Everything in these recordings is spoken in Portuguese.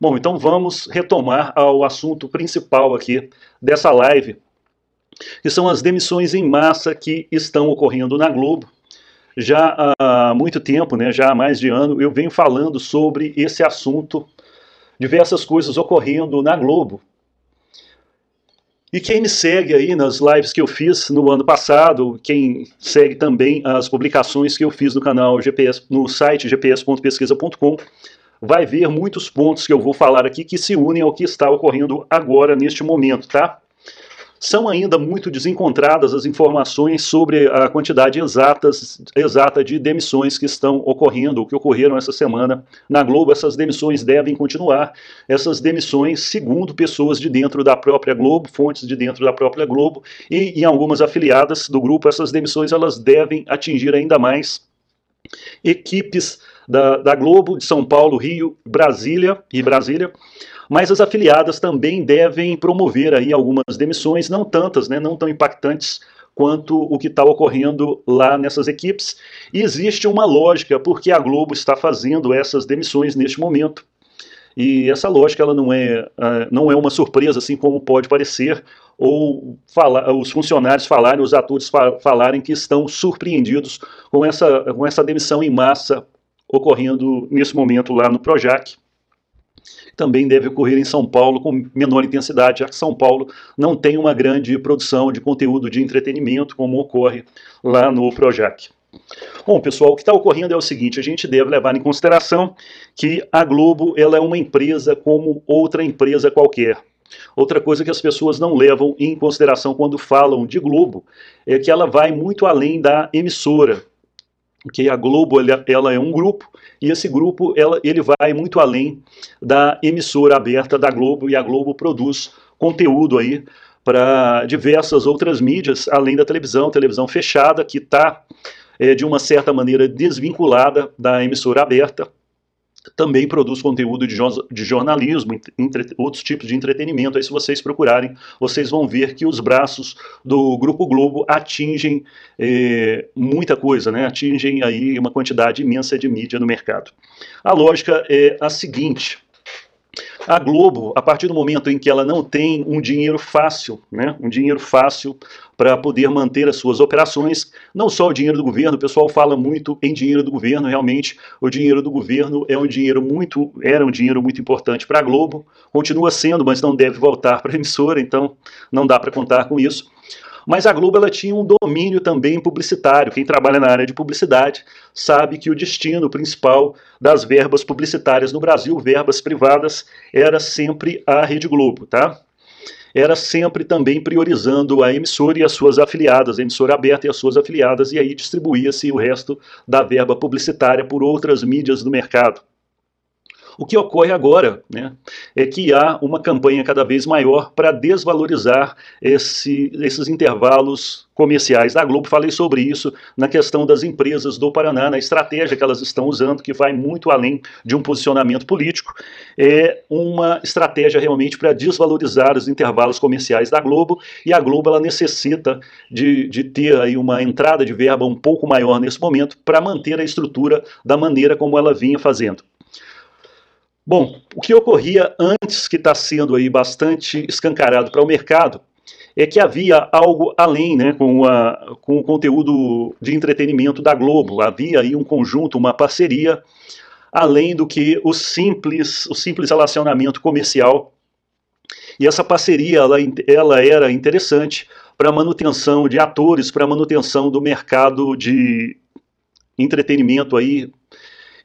Bom, então vamos retomar ao assunto principal aqui dessa live, que são as demissões em massa que estão ocorrendo na Globo. Já há muito tempo, né, já há mais de ano, eu venho falando sobre esse assunto, diversas coisas ocorrendo na Globo. E quem me segue aí nas lives que eu fiz no ano passado, quem segue também as publicações que eu fiz no canal GPS, no site gps.pesquisa.com, vai ver muitos pontos que eu vou falar aqui que se unem ao que está ocorrendo agora, neste momento, tá? São ainda muito desencontradas as informações sobre a quantidade exatas, exata de demissões que estão ocorrendo, que ocorreram essa semana na Globo. Essas demissões devem continuar. Essas demissões, segundo pessoas de dentro da própria Globo, fontes de dentro da própria Globo e em algumas afiliadas do grupo, essas demissões elas devem atingir ainda mais equipes da, da Globo, de São Paulo, Rio, Brasília e Brasília, mas as afiliadas também devem promover aí algumas demissões, não tantas, né, não tão impactantes quanto o que está ocorrendo lá nessas equipes. E existe uma lógica porque a Globo está fazendo essas demissões neste momento. E essa lógica ela não é, uh, não é uma surpresa, assim como pode parecer, ou fala, os funcionários falarem, os atores fa falarem que estão surpreendidos com essa, com essa demissão em massa ocorrendo nesse momento lá no Projac. Também deve ocorrer em São Paulo com menor intensidade, já que São Paulo não tem uma grande produção de conteúdo de entretenimento como ocorre lá no Projac. Bom, pessoal, o que está ocorrendo é o seguinte: a gente deve levar em consideração que a Globo ela é uma empresa como outra empresa qualquer. Outra coisa que as pessoas não levam em consideração quando falam de Globo é que ela vai muito além da emissora que a Globo ela, é um grupo e esse grupo ela, ele vai muito além da emissora aberta da Globo e a Globo produz conteúdo aí para diversas outras mídias além da televisão, televisão fechada que está é, de uma certa maneira desvinculada da emissora aberta também produz conteúdo de, de jornalismo, entre, outros tipos de entretenimento. Aí, se vocês procurarem, vocês vão ver que os braços do Grupo Globo atingem é, muita coisa, né? atingem aí uma quantidade imensa de mídia no mercado. A lógica é a seguinte. A Globo, a partir do momento em que ela não tem um dinheiro fácil, né, um dinheiro fácil para poder manter as suas operações, não só o dinheiro do governo, o pessoal fala muito em dinheiro do governo, realmente o dinheiro do governo é um dinheiro muito, era um dinheiro muito importante para a Globo, continua sendo, mas não deve voltar para a emissora, então não dá para contar com isso. Mas a Globo ela tinha um domínio também publicitário. Quem trabalha na área de publicidade sabe que o destino principal das verbas publicitárias no Brasil, verbas privadas, era sempre a Rede Globo, tá? Era sempre também priorizando a emissora e as suas afiliadas, a emissora aberta e as suas afiliadas, e aí distribuía-se o resto da verba publicitária por outras mídias do mercado. O que ocorre agora né, é que há uma campanha cada vez maior para desvalorizar esse, esses intervalos comerciais da Globo. Falei sobre isso na questão das empresas do Paraná, na estratégia que elas estão usando, que vai muito além de um posicionamento político. É uma estratégia realmente para desvalorizar os intervalos comerciais da Globo, e a Globo ela necessita de, de ter aí uma entrada de verba um pouco maior nesse momento para manter a estrutura da maneira como ela vinha fazendo. Bom, o que ocorria antes, que está sendo aí bastante escancarado para o mercado, é que havia algo além, né, com, a, com o conteúdo de entretenimento da Globo. Havia aí um conjunto, uma parceria, além do que o simples, o simples relacionamento comercial. E essa parceria ela, ela era interessante para manutenção de atores, para manutenção do mercado de entretenimento aí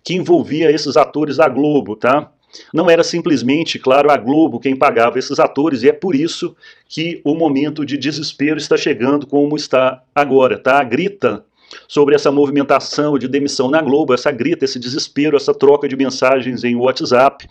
que envolvia esses atores da Globo, tá? Não era simplesmente, claro, a Globo quem pagava esses atores, e é por isso que o momento de desespero está chegando como está agora, tá? A grita sobre essa movimentação de demissão na Globo, essa grita, esse desespero, essa troca de mensagens em WhatsApp,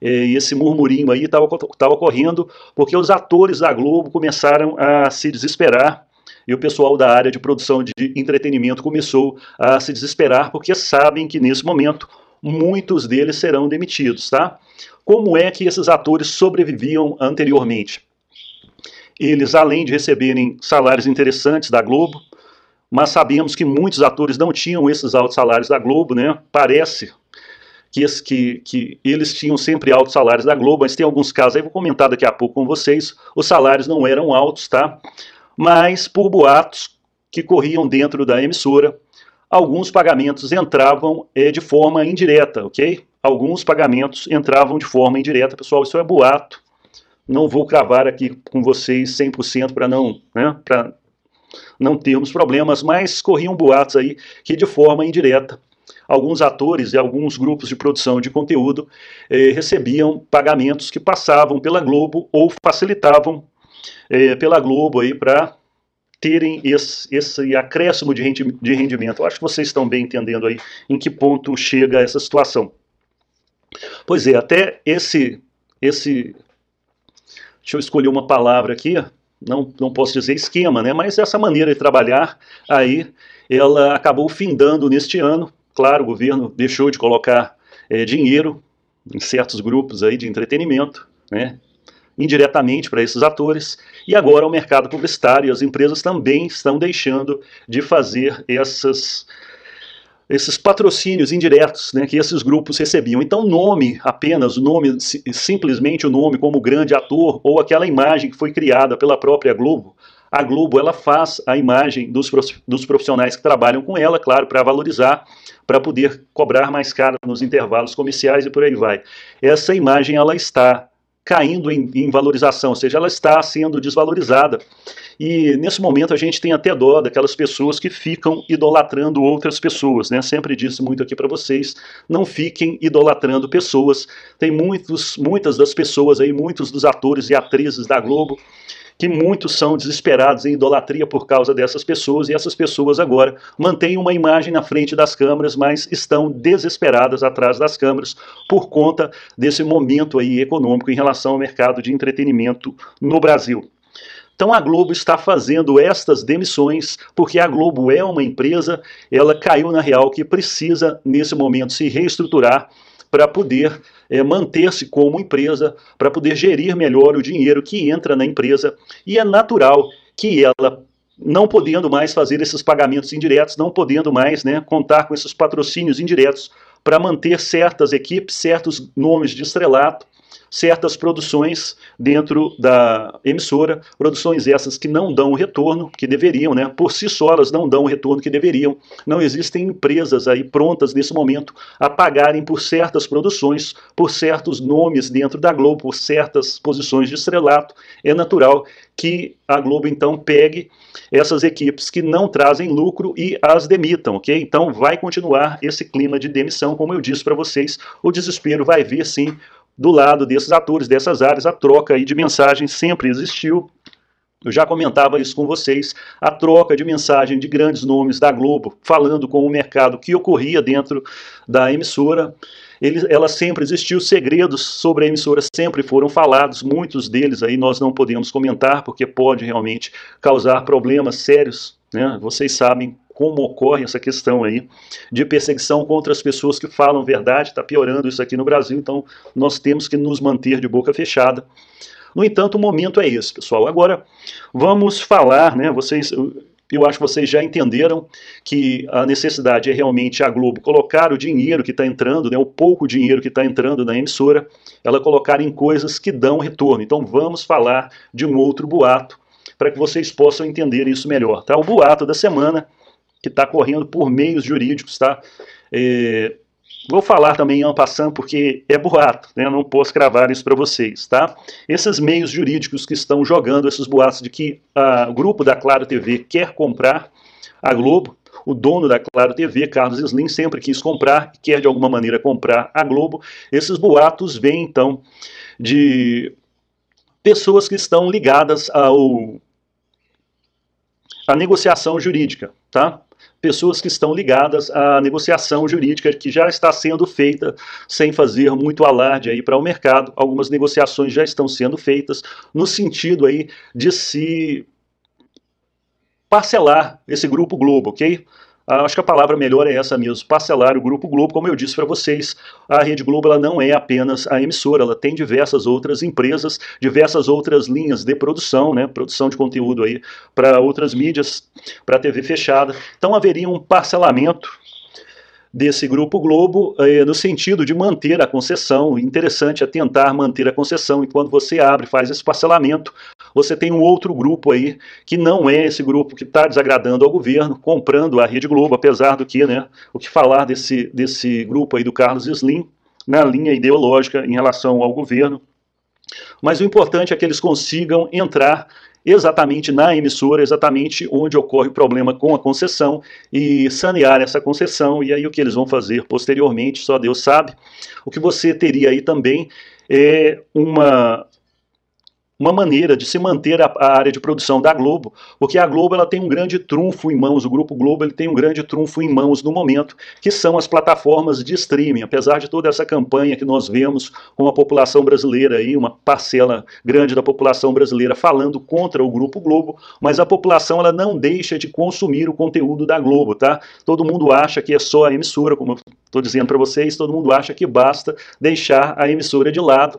é, e esse murmurinho aí estava ocorrendo porque os atores da Globo começaram a se desesperar e o pessoal da área de produção de entretenimento começou a se desesperar porque sabem que nesse momento muitos deles serão demitidos, tá? Como é que esses atores sobreviviam anteriormente? Eles, além de receberem salários interessantes da Globo, mas sabemos que muitos atores não tinham esses altos salários da Globo, né? Parece que, que, que, eles tinham sempre altos salários da Globo, mas tem alguns casos aí, vou comentar daqui a pouco com vocês, os salários não eram altos, tá? Mas por boatos que corriam dentro da emissora, alguns pagamentos entravam é, de forma indireta, ok? Alguns pagamentos entravam de forma indireta, pessoal, isso é boato, não vou cravar aqui com vocês 100% para não, né, para não termos problemas, mas corriam boatos aí que de forma indireta alguns atores e alguns grupos de produção de conteúdo eh, recebiam pagamentos que passavam pela Globo ou facilitavam eh, pela Globo aí para terem esse, esse acréscimo de rendimento. Eu acho que vocês estão bem entendendo aí em que ponto chega essa situação. Pois é, até esse, esse deixa eu escolher uma palavra aqui, não, não posso dizer esquema, né? mas essa maneira de trabalhar aí, ela acabou findando neste ano. Claro, o governo deixou de colocar é, dinheiro em certos grupos aí de entretenimento, né? Indiretamente para esses atores, e agora o mercado publicitário e as empresas também estão deixando de fazer essas, esses patrocínios indiretos né, que esses grupos recebiam. Então, nome apenas, o nome, simplesmente o nome como grande ator, ou aquela imagem que foi criada pela própria Globo, a Globo ela faz a imagem dos, dos profissionais que trabalham com ela, claro, para valorizar, para poder cobrar mais caro nos intervalos comerciais e por aí vai. Essa imagem ela está caindo em, em, valorização, ou seja, ela está sendo desvalorizada. E nesse momento a gente tem até dó daquelas pessoas que ficam idolatrando outras pessoas, né? Sempre disse muito aqui para vocês, não fiquem idolatrando pessoas. Tem muitos, muitas das pessoas aí, muitos dos atores e atrizes da Globo que muitos são desesperados em idolatria por causa dessas pessoas, e essas pessoas agora mantêm uma imagem na frente das câmeras, mas estão desesperadas atrás das câmeras por conta desse momento aí econômico em relação ao mercado de entretenimento no Brasil. Então a Globo está fazendo estas demissões porque a Globo é uma empresa, ela caiu na real que precisa nesse momento se reestruturar para poder é, manter-se como empresa, para poder gerir melhor o dinheiro que entra na empresa, e é natural que ela não podendo mais fazer esses pagamentos indiretos, não podendo mais né, contar com esses patrocínios indiretos para manter certas equipes, certos nomes de estrelato, certas produções dentro da emissora, produções essas que não dão o retorno que deveriam, né? Por si só elas não dão o retorno que deveriam. Não existem empresas aí prontas nesse momento a pagarem por certas produções, por certos nomes dentro da Globo, por certas posições de estrelato. É natural que a Globo então pegue essas equipes que não trazem lucro e as demitam, ok? Então vai continuar esse clima de demissão, como eu disse para vocês, o desespero vai vir sim do lado desses atores, dessas áreas, a troca aí de mensagens sempre existiu. Eu já comentava isso com vocês, a troca de mensagem de grandes nomes da Globo, falando com o mercado que ocorria dentro da emissora. Ele, ela sempre existiu, segredos sobre a emissora sempre foram falados, muitos deles aí nós não podemos comentar, porque pode realmente causar problemas sérios, né? vocês sabem como ocorre essa questão aí de perseguição contra as pessoas que falam verdade, está piorando isso aqui no Brasil, então nós temos que nos manter de boca fechada. No entanto, o momento é esse, pessoal. Agora, vamos falar, né, vocês, eu acho que vocês já entenderam que a necessidade é realmente a Globo colocar o dinheiro que está entrando, né, o pouco dinheiro que está entrando na emissora, ela colocar em coisas que dão retorno. Então vamos falar de um outro boato para que vocês possam entender isso melhor. Tá? O boato da semana que está correndo por meios jurídicos, tá? É, vou falar também em passando porque é boato, né? Eu não posso cravar isso para vocês, tá? Esses meios jurídicos que estão jogando esses boatos de que o grupo da Claro TV quer comprar a Globo, o dono da Claro TV, Carlos Slim, sempre quis comprar, quer de alguma maneira comprar a Globo. Esses boatos vêm então de pessoas que estão ligadas ao a negociação jurídica, tá? Pessoas que estão ligadas à negociação jurídica que já está sendo feita sem fazer muito alarde aí para o mercado. Algumas negociações já estão sendo feitas no sentido aí de se parcelar esse grupo Globo, ok? Ah, acho que a palavra melhor é essa mesmo, parcelar o Grupo Globo. Como eu disse para vocês, a Rede Globo ela não é apenas a emissora, ela tem diversas outras empresas, diversas outras linhas de produção, né, produção de conteúdo aí para outras mídias, para TV fechada. Então haveria um parcelamento desse Grupo Globo eh, no sentido de manter a concessão. Interessante é tentar manter a concessão, e quando você abre, faz esse parcelamento, você tem um outro grupo aí, que não é esse grupo que está desagradando ao governo, comprando a Rede Globo, apesar do que, né, o que falar desse, desse grupo aí do Carlos Slim, na linha ideológica em relação ao governo. Mas o importante é que eles consigam entrar exatamente na emissora, exatamente onde ocorre o problema com a concessão e sanear essa concessão. E aí o que eles vão fazer posteriormente, só Deus sabe. O que você teria aí também é uma uma maneira de se manter a, a, área de produção da Globo, porque a Globo ela tem um grande trunfo em mãos, o Grupo Globo ele tem um grande trunfo em mãos no momento, que são as plataformas de streaming. Apesar de toda essa campanha que nós vemos com a população brasileira aí, uma parcela grande da população brasileira falando contra o Grupo Globo, mas a população ela não deixa de consumir o conteúdo da Globo, tá? Todo mundo acha que é só a emissora, como eu estou dizendo para vocês, todo mundo acha que basta deixar a emissora de lado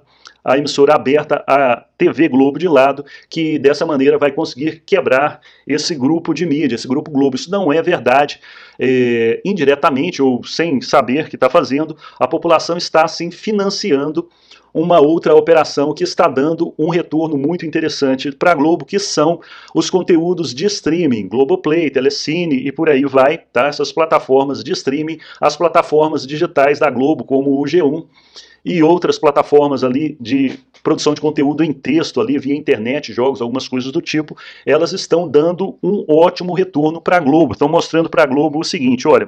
a emissora aberta, a TV Globo de lado, que dessa maneira vai conseguir quebrar esse grupo de mídia, esse grupo Globo. Isso não é verdade. É, indiretamente ou sem saber que está fazendo, a população está assim financiando uma outra operação que está dando um retorno muito interessante para a Globo, que são os conteúdos de streaming, Globoplay, Telecine e por aí vai, tá? Essas plataformas de streaming, as plataformas digitais da Globo, como o G1 e outras plataformas ali de produção de conteúdo em texto ali via internet, jogos, algumas coisas do tipo, elas estão dando um ótimo retorno para a Globo. Estão mostrando para a Globo o seguinte, olha,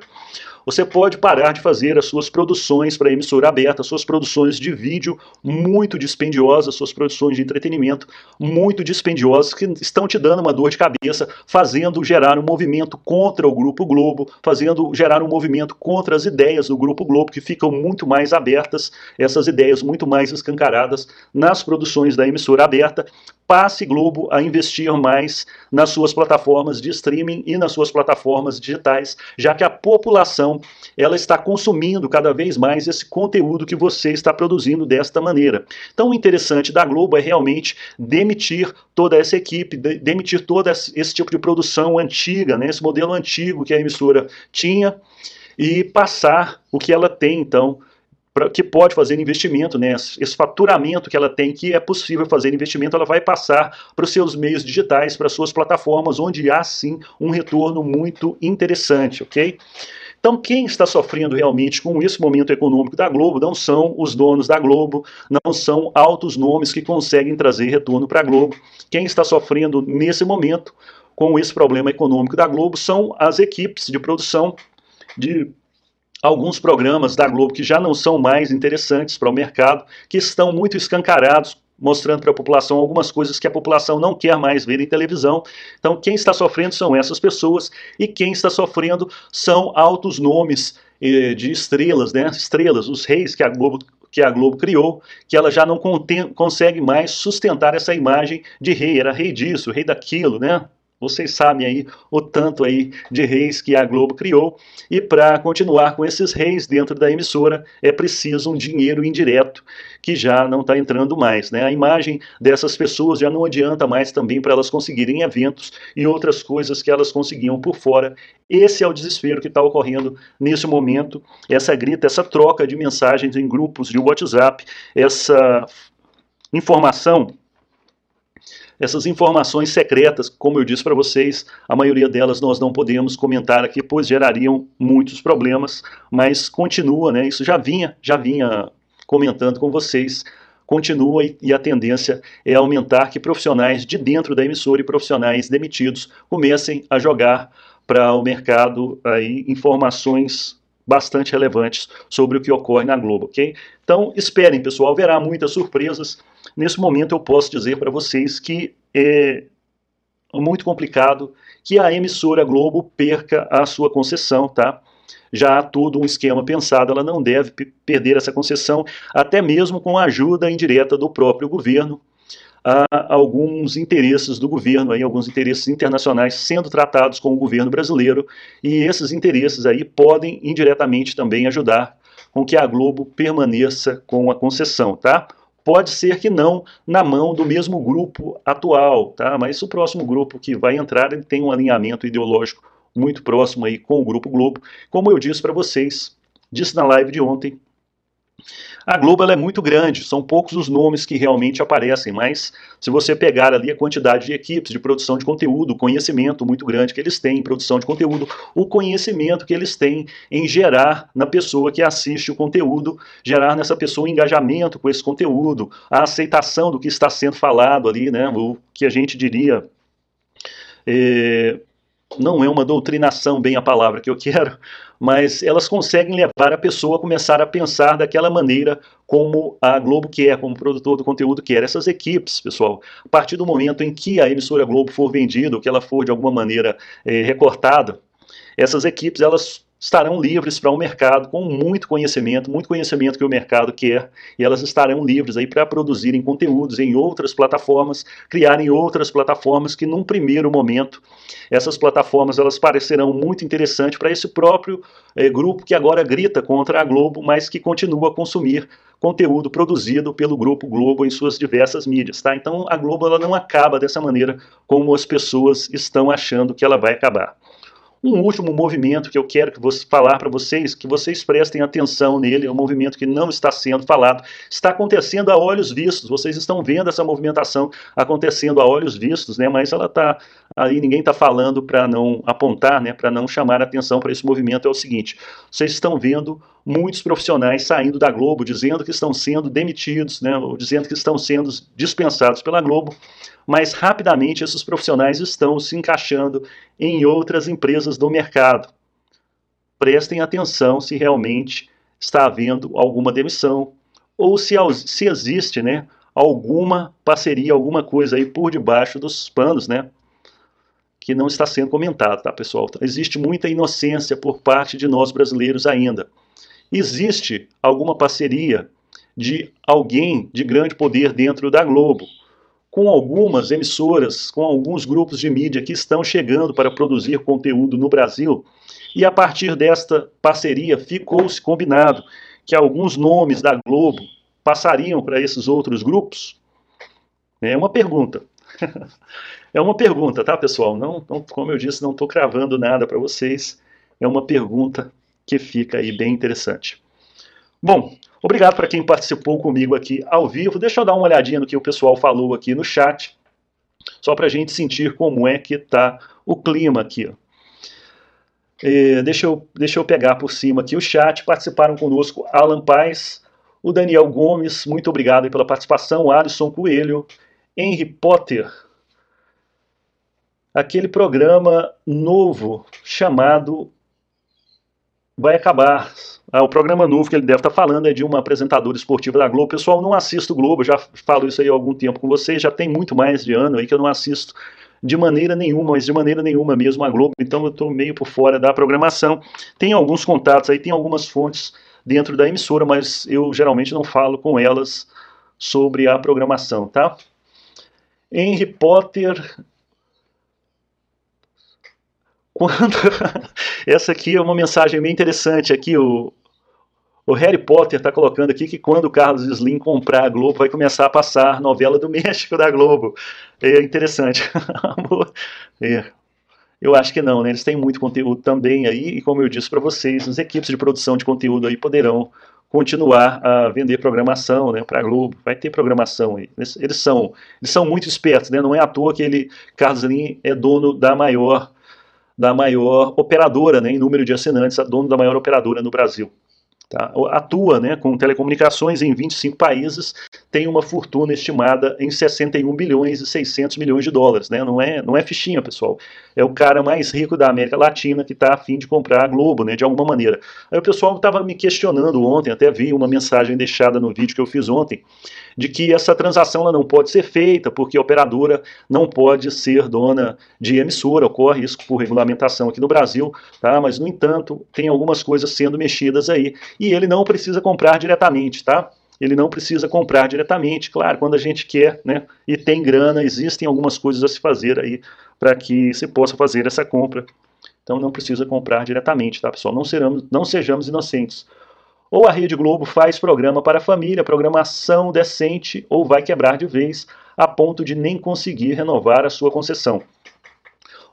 você pode parar de fazer as suas produções para emissora aberta, suas produções de vídeo muito dispendiosas, suas produções de entretenimento muito dispendiosas, que estão te dando uma dor de cabeça, fazendo gerar um movimento contra o Grupo Globo, fazendo gerar um movimento contra as ideias do Grupo Globo, que ficam muito mais abertas, essas ideias muito mais escancaradas nas produções da emissora aberta, passe Globo a investir mais nas suas plataformas de streaming e nas suas plataformas digitais, já que a população ela está consumindo cada vez mais esse conteúdo que você está produzindo desta maneira. Então o interessante da Globo é realmente demitir toda essa equipe, demitir todo esse tipo de produção antiga, né, esse modelo antigo que a emissora tinha e passar o que ela tem então pra, que pode fazer investimento, né? esse faturamento que ela tem, que é possível fazer investimento, ela vai passar para os seus meios digitais, para suas plataformas, onde há sim um retorno muito interessante, ok? Então, quem está sofrendo realmente com esse momento econômico da Globo não são os donos da Globo, não são altos nomes que conseguem trazer retorno para a Globo. Quem está sofrendo nesse momento com esse problema econômico da Globo são as equipes de produção de alguns programas da Globo que já não são mais interessantes para o mercado, que estão muito escancarados, mostrando para a população algumas coisas que a população não quer mais ver em televisão. Então, quem está sofrendo são essas pessoas e quem está sofrendo são altos nomes eh, de estrelas, né? Estrelas, os reis que a Globo que a Globo criou, que ela já não consegue mais sustentar essa imagem de rei, era rei disso, rei daquilo, né? Vocês sabem aí o tanto aí de reis que a Globo criou. E para continuar com esses reis dentro da emissora é preciso um dinheiro indireto que já não está entrando mais. Né? A imagem dessas pessoas já não adianta mais também para elas conseguirem eventos e outras coisas que elas conseguiam por fora. Esse é o desespero que está ocorrendo nesse momento. Essa grita, essa troca de mensagens em grupos de WhatsApp, essa informação essas informações secretas, como eu disse para vocês, a maioria delas nós não podemos comentar aqui, pois gerariam muitos problemas, mas continua, né? Isso já vinha, já vinha comentando com vocês, continua e a tendência é aumentar que profissionais de dentro da emissora e profissionais demitidos comecem a jogar para o mercado aí informações bastante relevantes sobre o que ocorre na Globo, ok? Então, esperem, pessoal, haverá muitas surpresas. Nesse momento, eu posso dizer para vocês que é muito complicado que a emissora Globo perca a sua concessão, tá? Já há todo um esquema pensado, ela não deve perder essa concessão, até mesmo com a ajuda indireta do próprio governo, há alguns interesses do governo, aí, alguns interesses internacionais sendo tratados com o governo brasileiro, e esses interesses aí podem indiretamente também ajudar com que a Globo permaneça com a concessão, tá? Pode ser que não na mão do mesmo grupo atual, tá? Mas o próximo grupo que vai entrar ele tem um alinhamento ideológico muito próximo aí com o Grupo Globo. Como eu disse para vocês, disse na live de ontem, a Globo é muito grande, são poucos os nomes que realmente aparecem, mas se você pegar ali a quantidade de equipes de produção de conteúdo, conhecimento muito grande que eles têm em produção de conteúdo, o conhecimento que eles têm em gerar na pessoa que assiste o conteúdo, gerar nessa pessoa um engajamento com esse conteúdo, a aceitação do que está sendo falado ali, né, o que a gente diria. É, não é uma doutrinação bem a palavra que eu quero, mas elas conseguem levar a pessoa a começar a pensar daquela maneira como a Globo quer, como o produtor do conteúdo quer. Essas equipes, pessoal, a partir do momento em que a emissora Globo for vendida, ou que ela for de alguma maneira é, recortada, essas equipes elas estarão livres para o um mercado com muito conhecimento, muito conhecimento que o mercado quer, e elas estarão livres aí para produzirem conteúdos em outras plataformas, criarem outras plataformas que num primeiro momento essas plataformas elas parecerão muito interessantes para esse próprio eh, grupo que agora grita contra a Globo, mas que continua a consumir conteúdo produzido pelo grupo Globo em suas diversas mídias, tá? Então a Globo ela não acaba dessa maneira como as pessoas estão achando que ela vai acabar. Um último movimento que eu quero que você falar para vocês, que vocês prestem atenção nele, é um movimento que não está sendo falado, está acontecendo a olhos vistos. Vocês estão vendo essa movimentação acontecendo a olhos vistos, né? Mas ela está aí, ninguém está falando para não apontar, né? Para não chamar atenção para esse movimento. É o seguinte: vocês estão vendo muitos profissionais saindo da Globo, dizendo que estão sendo demitidos, né? Ou dizendo que estão sendo dispensados pela Globo mas rapidamente esses profissionais estão se encaixando em outras empresas do mercado. Prestem atenção se realmente está havendo alguma demissão ou se, se existe né, alguma parceria, alguma coisa aí por debaixo dos panos, né? Que não está sendo comentado, tá, pessoal? Existe muita inocência por parte de nós brasileiros ainda. Existe alguma parceria de alguém de grande poder dentro da Globo com algumas emissoras, com alguns grupos de mídia que estão chegando para produzir conteúdo no Brasil. E a partir desta parceria ficou-se combinado que alguns nomes da Globo passariam para esses outros grupos? É uma pergunta. é uma pergunta, tá, pessoal? Não, não como eu disse, não estou cravando nada para vocês. É uma pergunta que fica aí bem interessante. Bom, Obrigado para quem participou comigo aqui ao vivo. Deixa eu dar uma olhadinha no que o pessoal falou aqui no chat, só para a gente sentir como é que está o clima aqui. É, deixa, eu, deixa eu pegar por cima aqui o chat. Participaram conosco Alan Paz, o Daniel Gomes, muito obrigado pela participação, Alisson Coelho, Henry Potter, aquele programa novo chamado vai acabar. Ah, o programa novo que ele deve estar falando é de uma apresentadora esportiva da Globo. Pessoal, não assisto Globo, já falo isso aí há algum tempo com vocês, já tem muito mais de ano aí que eu não assisto de maneira nenhuma, mas de maneira nenhuma mesmo a Globo, então eu estou meio por fora da programação. Tem alguns contatos aí, tem algumas fontes dentro da emissora, mas eu geralmente não falo com elas sobre a programação, tá? Henry Potter quando essa aqui é uma mensagem bem interessante aqui o, o Harry Potter está colocando aqui que quando o Carlos Slim comprar a Globo vai começar a passar novela do México da Globo é interessante é. eu acho que não né? eles têm muito conteúdo também aí e como eu disse para vocês as equipes de produção de conteúdo aí poderão continuar a vender programação né, para a Globo. Vai ter programação aí. Eles, eles, são, eles são muito espertos, né? não é à toa que ele, Carlos Slim é dono da maior da maior operadora né, em número de assinantes, a dono da maior operadora no Brasil. Tá? Atua né, com telecomunicações em 25 países, tem uma fortuna estimada em 61 bilhões e 600 milhões de dólares. Né? Não, é, não é fichinha, pessoal. É o cara mais rico da América Latina que está afim de comprar a Globo, né, de alguma maneira. Aí o pessoal estava me questionando ontem, até vi uma mensagem deixada no vídeo que eu fiz ontem, de que essa transação ela não pode ser feita porque a operadora não pode ser dona de emissora, ocorre isso por regulamentação aqui no Brasil, tá? mas no entanto tem algumas coisas sendo mexidas aí e ele não precisa comprar diretamente, tá? Ele não precisa comprar diretamente, claro, quando a gente quer, né, e tem grana, existem algumas coisas a se fazer aí para que se possa fazer essa compra. Então não precisa comprar diretamente, tá, pessoal? Não, seramos, não sejamos inocentes. Ou a Rede Globo faz programa para a família, programação decente, ou vai quebrar de vez a ponto de nem conseguir renovar a sua concessão.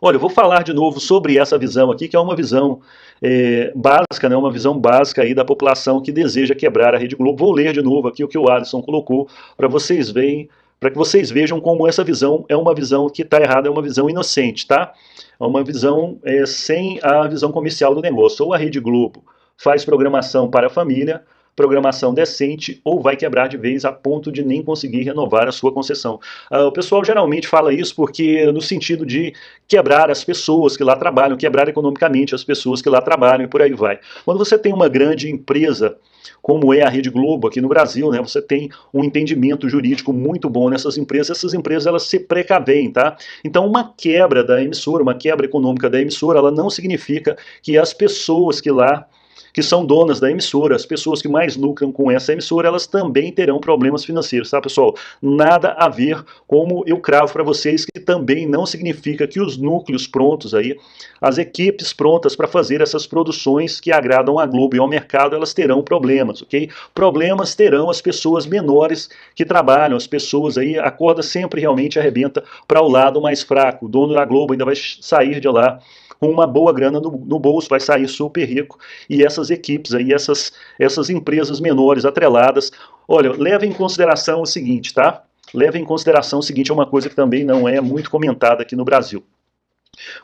Olha, eu vou falar de novo sobre essa visão aqui, que é uma visão é, básica, né, uma visão básica aí da população que deseja quebrar a Rede Globo. Vou ler de novo aqui o que o Alisson colocou para vocês verem, para que vocês vejam como essa visão é uma visão que está errada, é uma visão inocente, tá? É uma visão é, sem a visão comercial do negócio. Ou a Rede Globo faz programação para a família, programação decente ou vai quebrar de vez a ponto de nem conseguir renovar a sua concessão. Uh, o pessoal geralmente fala isso porque no sentido de quebrar as pessoas que lá trabalham, quebrar economicamente as pessoas que lá trabalham e por aí vai. Quando você tem uma grande empresa como é a Rede Globo aqui no Brasil, né? Você tem um entendimento jurídico muito bom nessas empresas, essas empresas elas se precavem, tá? Então uma quebra da emissora, uma quebra econômica da emissora, ela não significa que as pessoas que lá que são donas da emissora, as pessoas que mais lucram com essa emissora, elas também terão problemas financeiros, tá, pessoal? Nada a ver, como eu cravo para vocês, que também não significa que os núcleos prontos aí, as equipes prontas para fazer essas produções que agradam a Globo e ao mercado, elas terão problemas, ok? Problemas terão as pessoas menores que trabalham, as pessoas aí, a corda sempre realmente arrebenta para o lado mais fraco. O dono da Globo ainda vai sair de lá com uma boa grana no, no, bolso, vai sair super rico. E essas equipes aí, essas, essas empresas menores atreladas, olha, leva em consideração o seguinte, tá? Leva em consideração o seguinte, é uma coisa que também não é muito comentada aqui no Brasil.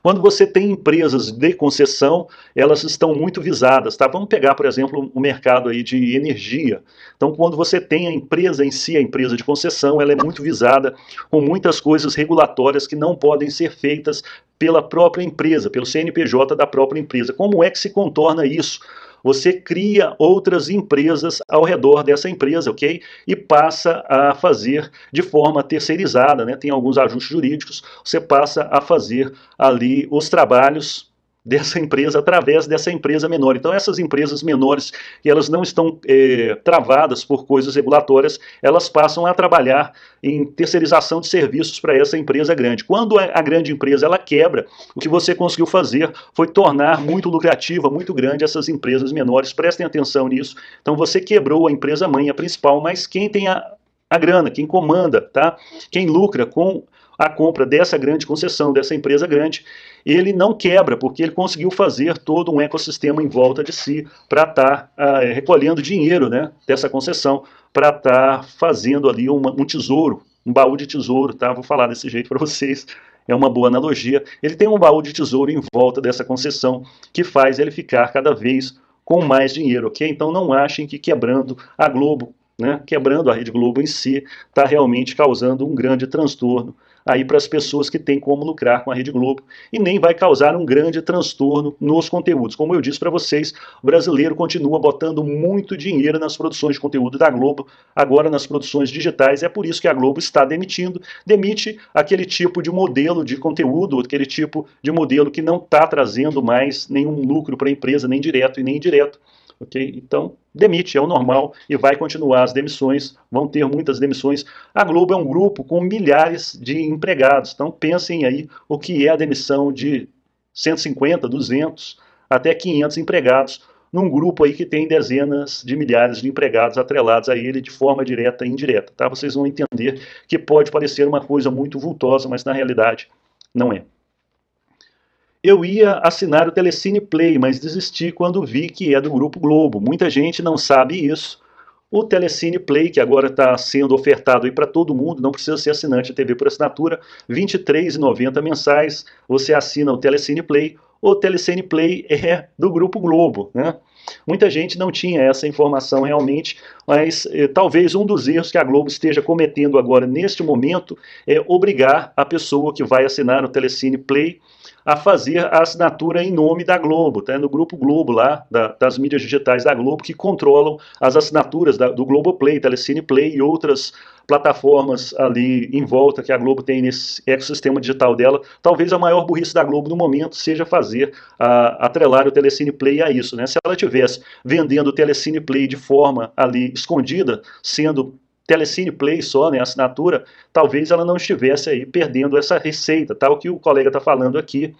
Quando você tem empresas de concessão, elas estão muito visadas, tá? Vamos pegar, por exemplo, o mercado aí de energia. Então, quando você tem a empresa em si, a empresa de concessão, ela é muito visada com muitas coisas regulatórias que não podem ser feitas pela própria empresa, pelo CNPJ da própria empresa. Como é que se contorna isso? Você cria outras empresas ao redor dessa empresa, ok? E passa a fazer de forma terceirizada, né? Tem alguns ajustes jurídicos, você passa a fazer ali os trabalhos dessa empresa através dessa empresa menor. Então essas empresas menores, que elas não estão é, travadas por coisas regulatórias, elas passam a trabalhar em terceirização de serviços para essa empresa grande. Quando a, grande empresa ela quebra, o que você conseguiu fazer foi tornar muito lucrativa, muito grande essas empresas menores. Prestem atenção nisso. Então você quebrou a empresa mãe, a principal, mas quem tem a, a grana, quem comanda, tá? Quem lucra com a compra dessa grande concessão, dessa empresa grande, ele não quebra, porque ele conseguiu fazer todo um ecossistema em volta de si para estar tá, uh, recolhendo dinheiro né, dessa concessão, para estar tá fazendo ali uma, um tesouro, um baú de tesouro, tá? Vou falar desse jeito para vocês, é uma boa analogia. Ele tem um baú de tesouro em volta dessa concessão que faz ele ficar cada vez com mais dinheiro, ok? Então não achem que quebrando a Globo, né, quebrando a Rede Globo em si, está realmente causando um grande transtorno aí para as pessoas que têm como lucrar com a Rede Globo e nem vai causar um grande transtorno nos conteúdos. Como eu disse para vocês, o brasileiro continua botando muito dinheiro nas produções de conteúdo da Globo, agora nas produções digitais. É por isso que a Globo está demitindo, demite aquele tipo de modelo de conteúdo, aquele tipo de modelo que não está trazendo mais nenhum lucro para a empresa, nem direto e nem indireto. Ok? Então, demite, é o normal e vai continuar as demissões, vão ter muitas demissões. A Globo é um grupo com milhares de empregados, então pensem aí o que é a demissão de 150, 200, até 500 empregados num grupo aí que tem dezenas de milhares de empregados atrelados a ele de forma direta e indireta, tá? Vocês vão entender que pode parecer uma coisa muito vultosa, mas na realidade não é. Eu ia assinar o Telecine Play, mas desisti quando vi que é do Grupo Globo. Muita gente não sabe isso. O Telecine Play, que agora está sendo ofertado para todo mundo, não precisa ser assinante da TV por assinatura, R$ 23,90 mensais, você assina o Telecine Play. O Telecine Play é do Grupo Globo, né? Muita gente não tinha essa informação realmente, mas eh, talvez um dos erros que a Globo esteja cometendo agora, neste momento, é obrigar a pessoa que vai assinar o Telecine Play a fazer a assinatura em nome da Globo, tá? no Grupo Globo lá, da, das mídias digitais da Globo, que controlam as assinaturas da, do Globoplay, Telecine Play e outras plataformas ali em volta que a Globo tem nesse ecossistema digital dela. Talvez a maior burrice da Globo no momento seja fazer, a, atrelar o Telecine Play a isso. Né? Se ela tivesse vendendo o Telecine Play de forma ali escondida, sendo Telecine Play só, né, assinatura, talvez ela não estivesse aí perdendo essa receita, tal tá? que o colega está falando aqui.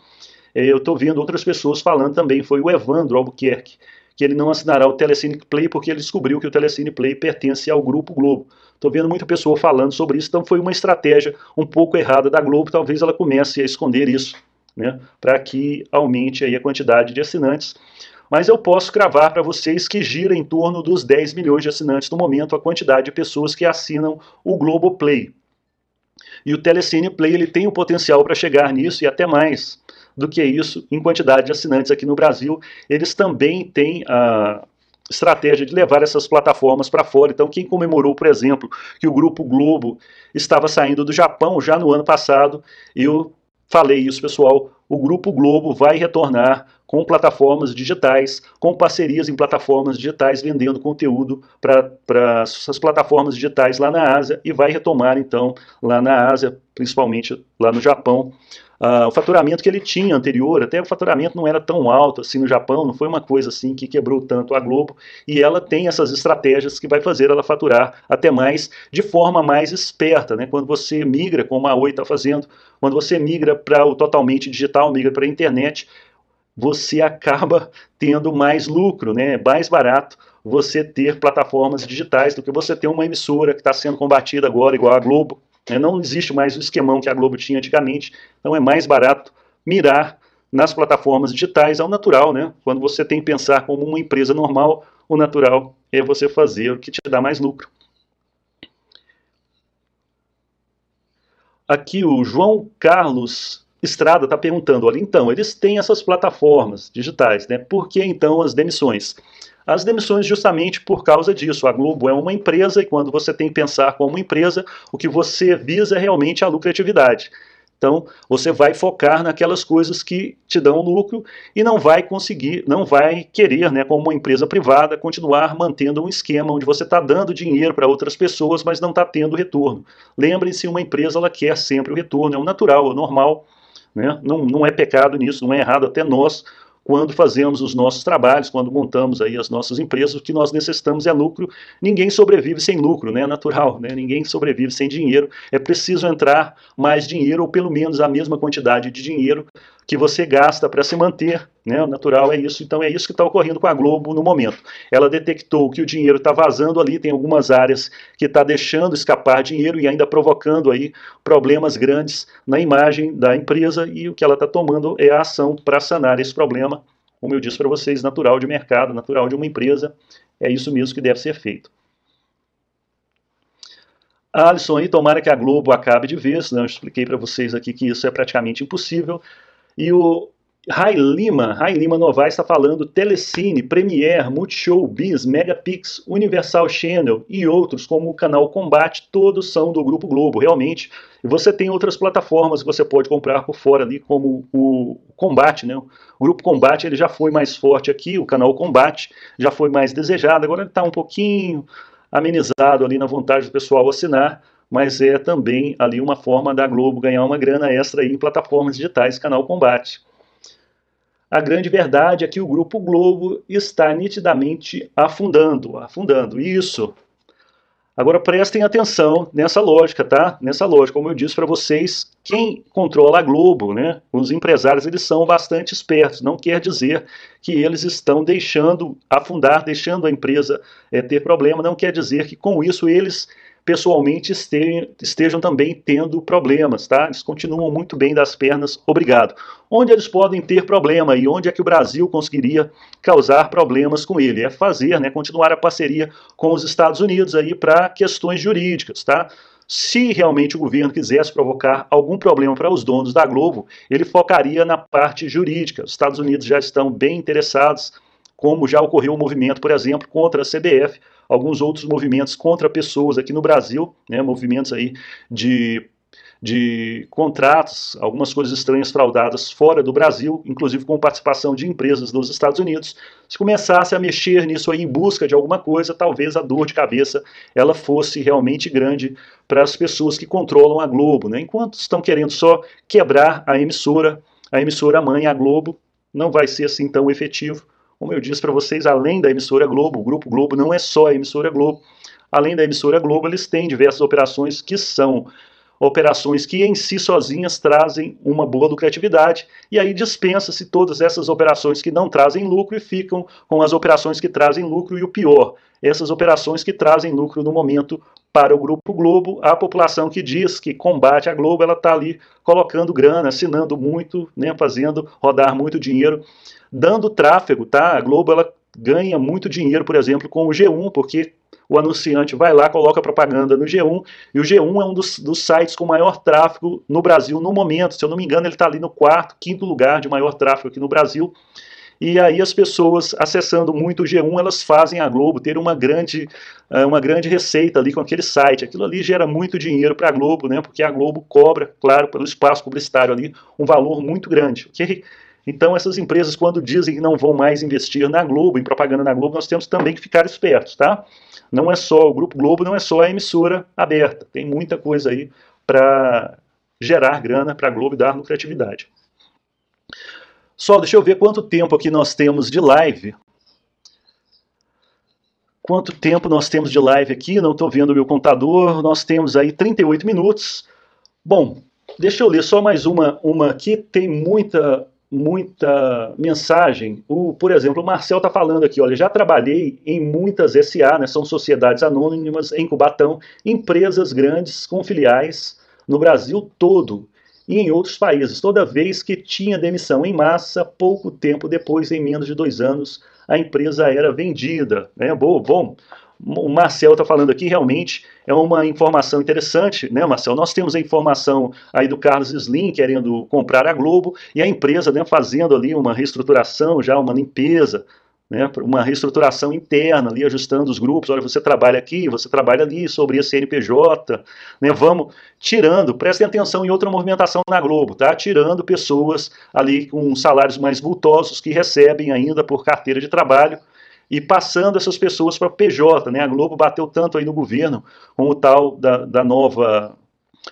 É, eu estou vendo outras pessoas falando também, foi o Evandro Albuquerque, que ele não assinará o Telecine Play porque ele descobriu que o Telecine Play pertence ao Grupo Globo. Estou vendo muita pessoa falando sobre isso, então foi uma estratégia um pouco errada da Globo, talvez ela comece a esconder isso né, para que aumente aí a quantidade de assinantes. Mas eu posso cravar para vocês que gira em torno dos 10 milhões de assinantes no momento a quantidade de pessoas que assinam o Globoplay. E o Telecine Play ele tem o potencial para chegar nisso e até mais do que isso em quantidade de assinantes aqui no Brasil. Eles também têm a estratégia de levar essas plataformas para fora. Então, quem comemorou, por exemplo, que o Grupo Globo estava saindo do Japão já no ano passado, eu falei isso, pessoal, o Grupo Globo vai retornar com plataformas digitais, com parcerias em plataformas digitais, vendendo conteúdo para essas plataformas digitais lá na Ásia e vai retomar, então, lá na Ásia, principalmente lá no Japão, Uh, o faturamento que ele tinha anterior, até o faturamento não era tão alto assim no Japão, não foi uma coisa assim que quebrou tanto a Globo, e ela tem essas estratégias que vai fazer ela faturar até mais de forma mais esperta, né? Quando você migra, como a Oi está fazendo, quando você migra para o totalmente digital, migra para a internet, você acaba tendo mais lucro, né? É mais barato você ter plataformas digitais do que você ter uma emissora que está sendo combatida agora, igual a Globo? Não existe mais o esquemão que a Globo tinha antigamente, então é mais barato mirar nas plataformas digitais ao natural, né? Quando você tem que pensar como uma empresa normal, o natural é você fazer o que te dá mais lucro. Aqui o João Carlos Estrada está perguntando, olha, então, eles têm essas plataformas digitais, né? Por que então as demissões? as demissões justamente por causa disso. A Globo é uma empresa e quando você tem que pensar como empresa, o que você visa é realmente a lucratividade. Então, você vai focar naquelas coisas que te dão lucro e não vai conseguir, não vai querer, né, como uma empresa privada, continuar mantendo um esquema onde você está dando dinheiro para outras pessoas, mas não está tendo retorno. Lembre-se, uma empresa ela quer sempre o retorno, é o natural, é o normal, né? não, não é pecado nisso, não é errado, até nós quando fazemos os nossos trabalhos, quando montamos aí as nossas empresas, o que nós necessitamos é lucro. Ninguém sobrevive sem lucro, né? É natural, né? Ninguém sobrevive sem dinheiro. É preciso entrar mais dinheiro ou pelo menos a mesma quantidade de dinheiro que você gasta para se manter, né? O natural é isso. Então é isso que está ocorrendo com a Globo no momento. Ela detectou que o dinheiro está vazando ali, tem algumas áreas que está deixando escapar dinheiro e ainda provocando aí problemas grandes na imagem da empresa e o que ela está tomando é a ação para sanar esse problema. Como eu disse para vocês, natural de mercado, natural de uma empresa, é isso mesmo que deve ser feito. Alisson, aí tomara que a Globo acabe de vez, né? eu expliquei para vocês aqui que isso é praticamente impossível. E o Rai Lima, Rai Lima Novaes está falando Telecine, Premiere, Multishow, Biz, Megapix, Universal Channel e outros, como o canal Combate, todos são do Grupo Globo, realmente. E você tem outras plataformas que você pode comprar por fora ali, como o Combate, né? O Grupo Combate ele já foi mais forte aqui, o canal Combate já foi mais desejado, agora ele está um pouquinho amenizado ali na vontade do pessoal assinar, mas é também ali uma forma da Globo ganhar uma grana extra em plataformas digitais, canal Combate. A grande verdade é que o Grupo Globo está nitidamente afundando, afundando. Isso Agora prestem atenção nessa lógica, tá? Nessa lógica, como eu disse para vocês, quem controla a Globo, né? Os empresários, eles são bastante espertos. Não quer dizer que eles estão deixando afundar, deixando a empresa é, ter problema. Não quer dizer que com isso eles pessoalmente estejam também tendo problemas, tá? Eles continuam muito bem das pernas, obrigado. Onde eles podem ter problema e onde é que o Brasil conseguiria causar problemas com ele? É fazer, né, continuar a parceria com os Estados Unidos aí para questões jurídicas, tá? Se realmente o governo quisesse provocar algum problema para os donos da Globo, ele focaria na parte jurídica. Os Estados Unidos já estão bem interessados, como já ocorreu um movimento, por exemplo, contra a CBF, alguns outros movimentos contra pessoas aqui no Brasil, né, movimentos aí de, de contratos, algumas coisas estranhas fraudadas fora do Brasil, inclusive com participação de empresas dos Estados Unidos. Se começasse a mexer nisso aí em busca de alguma coisa, talvez a dor de cabeça ela fosse realmente grande para as pessoas que controlam a Globo, né? Enquanto estão querendo só quebrar a emissora, a emissora mãe, a Globo, não vai ser assim tão efetivo. Como eu disse para vocês, além da emissora Globo, o Grupo Globo não é só a emissora Globo. Além da emissora Globo, eles têm diversas operações que são operações que em si sozinhas trazem uma boa lucratividade, e aí dispensa-se todas essas operações que não trazem lucro e ficam com as operações que trazem lucro, e o pior, essas operações que trazem lucro no momento para o Grupo Globo, a população que diz que combate a Globo, ela está ali colocando grana, assinando muito, né, fazendo rodar muito dinheiro, dando tráfego, tá? A Globo ela ganha muito dinheiro, por exemplo, com o G1, porque o anunciante vai lá, coloca propaganda no G1, e o G1 é um dos, dos sites com maior tráfego no Brasil no momento. Se eu não me engano, ele está ali no quarto, quinto lugar de maior tráfego aqui no Brasil. E aí as pessoas acessando muito o G1, elas fazem a Globo ter uma grande, eh, uma grande receita ali com aquele site. Aquilo ali gera muito dinheiro para a Globo, né? Porque a Globo cobra, claro, pelo espaço publicitário ali, um valor muito grande. Okay? Então, essas empresas, quando dizem que não vão mais investir na Globo, em propaganda na Globo, nós temos também que ficar espertos, tá? Não é só o Grupo Globo, não é só a emissora aberta. Tem muita coisa aí para gerar grana para a Globo e dar lucratividade. Só, deixa eu ver quanto tempo aqui nós temos de live. Quanto tempo nós temos de live aqui? Não estou vendo o meu contador. Nós temos aí 38 minutos. Bom, deixa eu ler só mais uma, uma aqui. Tem muita muita mensagem. O, por exemplo, o Marcel está falando aqui, olha, já trabalhei em muitas SA, né, são sociedades anônimas em Cubatão, empresas grandes com filiais no Brasil todo e em outros países. Toda vez que tinha demissão em massa, pouco tempo depois, em menos de dois anos, a empresa era vendida. Né? Bom, bom, o Marcel está falando aqui, realmente é uma informação interessante, né, Marcel? Nós temos a informação aí do Carlos Slim querendo comprar a Globo e a empresa né, fazendo ali uma reestruturação, já uma limpeza, né, uma reestruturação interna ali, ajustando os grupos, olha, você trabalha aqui, você trabalha ali, sobre esse CNPJ, né, vamos tirando, prestem atenção em outra movimentação na Globo, tá, tirando pessoas ali com salários mais vultosos que recebem ainda por carteira de trabalho, e passando essas pessoas para PJ. Né? A Globo bateu tanto aí no governo com o tal da, da nova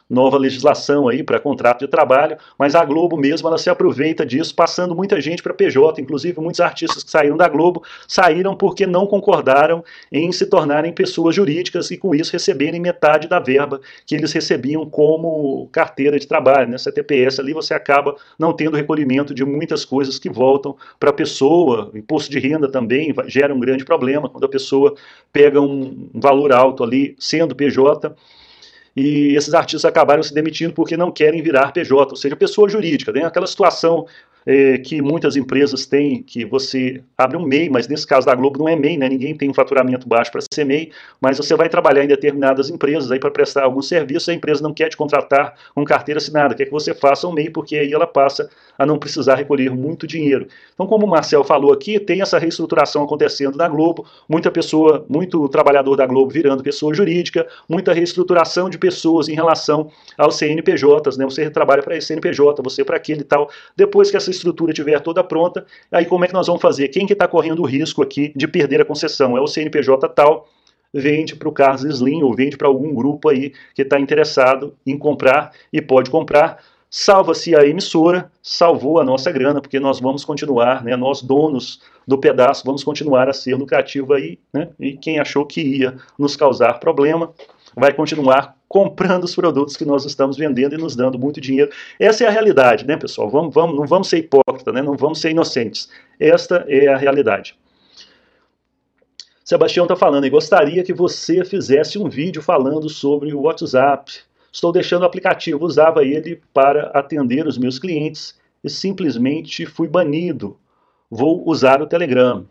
nova legislação aí para contrato de trabalho, mas a Globo mesmo ela se aproveita disso, passando muita gente para PJ, inclusive muitos artistas que saíram da Globo saíram porque não concordaram em se tornarem pessoas jurídicas e com isso receberem metade da verba que eles recebiam como carteira de trabalho, nessa né? TPS ali você acaba não tendo recolhimento de muitas coisas que voltam para a pessoa, imposto de renda também gera um grande problema quando a pessoa pega um valor alto ali sendo PJ e esses artistas acabaram se demitindo porque não querem virar PJ, ou seja, pessoa jurídica. Tem aquela situação é, que muitas empresas têm, que você abre um MEI, mas nesse caso da Globo não é MEI, né? ninguém tem um faturamento baixo para ser MEI, mas você vai trabalhar em determinadas empresas aí para prestar algum serviço, a empresa não quer te contratar com carteira assinada, quer que você faça um MEI, porque aí ela passa a não precisar recolher muito dinheiro. Então, como o Marcel falou aqui, tem essa reestruturação acontecendo na Globo, muita pessoa, muito trabalhador da Globo virando pessoa jurídica, muita reestruturação de pessoas em relação aos CNPJs, né? Você trabalha para esse CNPJ, você para aquele e tal. Depois que essa estrutura estiver toda pronta, aí como é que nós vamos fazer? Quem que está correndo o risco aqui de perder a concessão? É o CNPJ tal, vende para o Carlos Slim ou vende para algum grupo aí que está interessado em comprar e pode comprar. Salva-se a emissora, salvou a nossa grana, porque nós vamos continuar, né, nós donos do pedaço, vamos continuar a ser lucrativo aí, né, e quem achou que ia nos causar problema, vai continuar comprando os produtos que nós estamos vendendo e nos dando muito dinheiro. Essa é a realidade, né, pessoal? Vamos, vamos, não vamos ser hipócritas, né? não vamos ser inocentes. Esta é a realidade. Sebastião está falando, e gostaria que você fizesse um vídeo falando sobre o WhatsApp. Estou deixando o aplicativo, usava ele para atender os meus clientes e simplesmente fui banido. Vou usar o Telegram.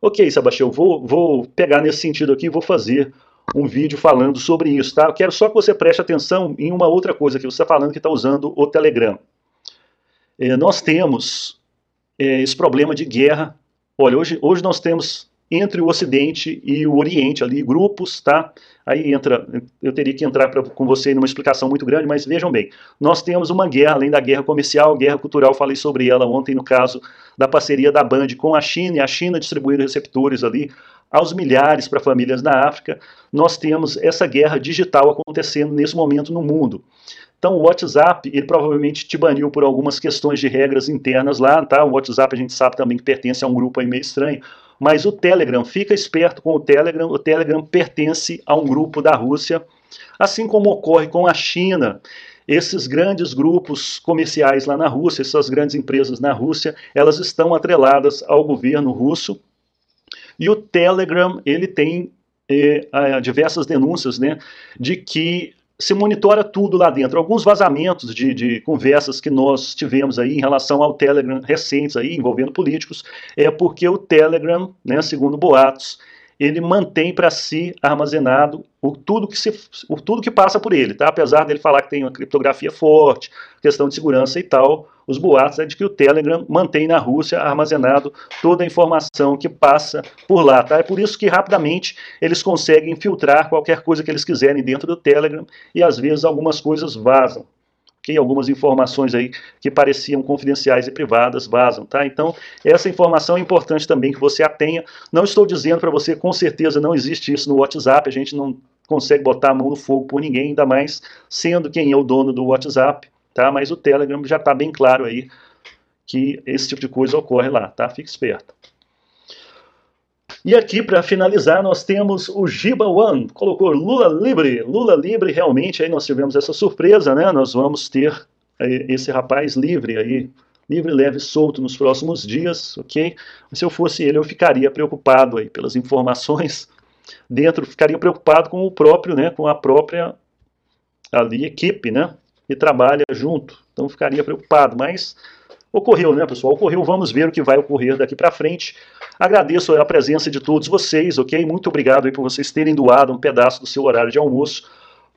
Ok, Sebastião, vou, vou pegar nesse sentido aqui e vou fazer um vídeo falando sobre isso, tá? Eu quero só que você preste atenção em uma outra coisa que você está falando que está usando o Telegram. É, nós temos é, esse problema de guerra. Olha, hoje, hoje nós temos entre o Ocidente e o Oriente ali grupos, tá? Aí entra, eu teria que entrar pra, com você numa explicação muito grande, mas vejam bem, nós temos uma guerra, além da guerra comercial, guerra cultural, falei sobre ela ontem no caso da parceria da Band com a China, e a China distribuindo receptores ali aos milhares para famílias na África, nós temos essa guerra digital acontecendo nesse momento no mundo. Então o WhatsApp, ele provavelmente te baniu por algumas questões de regras internas lá, tá? O WhatsApp a gente sabe também que pertence a um grupo aí meio estranho, mas o Telegram, fica esperto com o Telegram, o Telegram pertence a um grupo da Rússia, assim como ocorre com a China. Esses grandes grupos comerciais lá na Rússia, essas grandes empresas na Rússia, elas estão atreladas ao governo russo, e o Telegram, ele tem e, a, diversas denúncias né, de que se monitora tudo lá dentro. Alguns vazamentos de, de, conversas que nós tivemos aí em relação ao Telegram recentes aí, envolvendo políticos, é porque o Telegram, né, segundo boatos, ele mantém para si armazenado o tudo que, se, o tudo que passa por ele, tá? Apesar dele falar que tem uma criptografia forte, questão de segurança e tal, os boatos é de que o Telegram mantém na Rússia armazenado toda a informação que passa por lá, tá? É por isso que rapidamente eles conseguem filtrar qualquer coisa que eles quiserem dentro do Telegram e às vezes algumas coisas vazam algumas informações aí que pareciam confidenciais e privadas vazam, tá? Então, essa informação é importante também que você a tenha. Não estou dizendo para você, com certeza não existe isso no WhatsApp, a gente não consegue botar a mão no fogo por ninguém, ainda mais sendo quem é o dono do WhatsApp, tá? Mas o Telegram já está bem claro aí que esse tipo de coisa ocorre lá, tá? Fique esperto. E aqui, para finalizar, nós temos o Giba One, colocou Lula Libre. Lula Libre, realmente, aí nós tivemos essa surpresa, né? Nós vamos ter eh, esse rapaz livre aí, livre, leve, solto nos próximos dias, ok? Se eu fosse ele, eu ficaria preocupado aí pelas informações dentro, ficaria preocupado com o próprio, né? Com a própria ali equipe, né? Que trabalha junto. Então ficaria preocupado, mas ocorreu, né, pessoal? Ocorreu, vamos ver o que vai ocorrer daqui para frente. Agradeço a presença de todos vocês, ok? Muito obrigado aí por vocês terem doado um pedaço do seu horário de almoço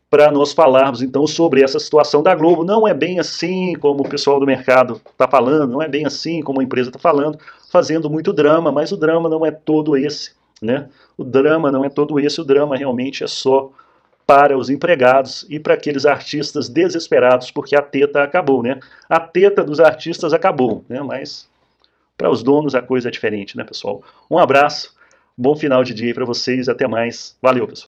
para nós falarmos então sobre essa situação da Globo. Não é bem assim como o pessoal do mercado está falando, não é bem assim como a empresa está falando, fazendo muito drama, mas o drama não é todo esse, né? O drama não é todo esse, o drama realmente é só para os empregados e para aqueles artistas desesperados porque a teta acabou, né? A teta dos artistas acabou, né? Mas para os donos a coisa é diferente, né, pessoal? Um abraço, bom final de dia para vocês, até mais. Valeu, pessoal.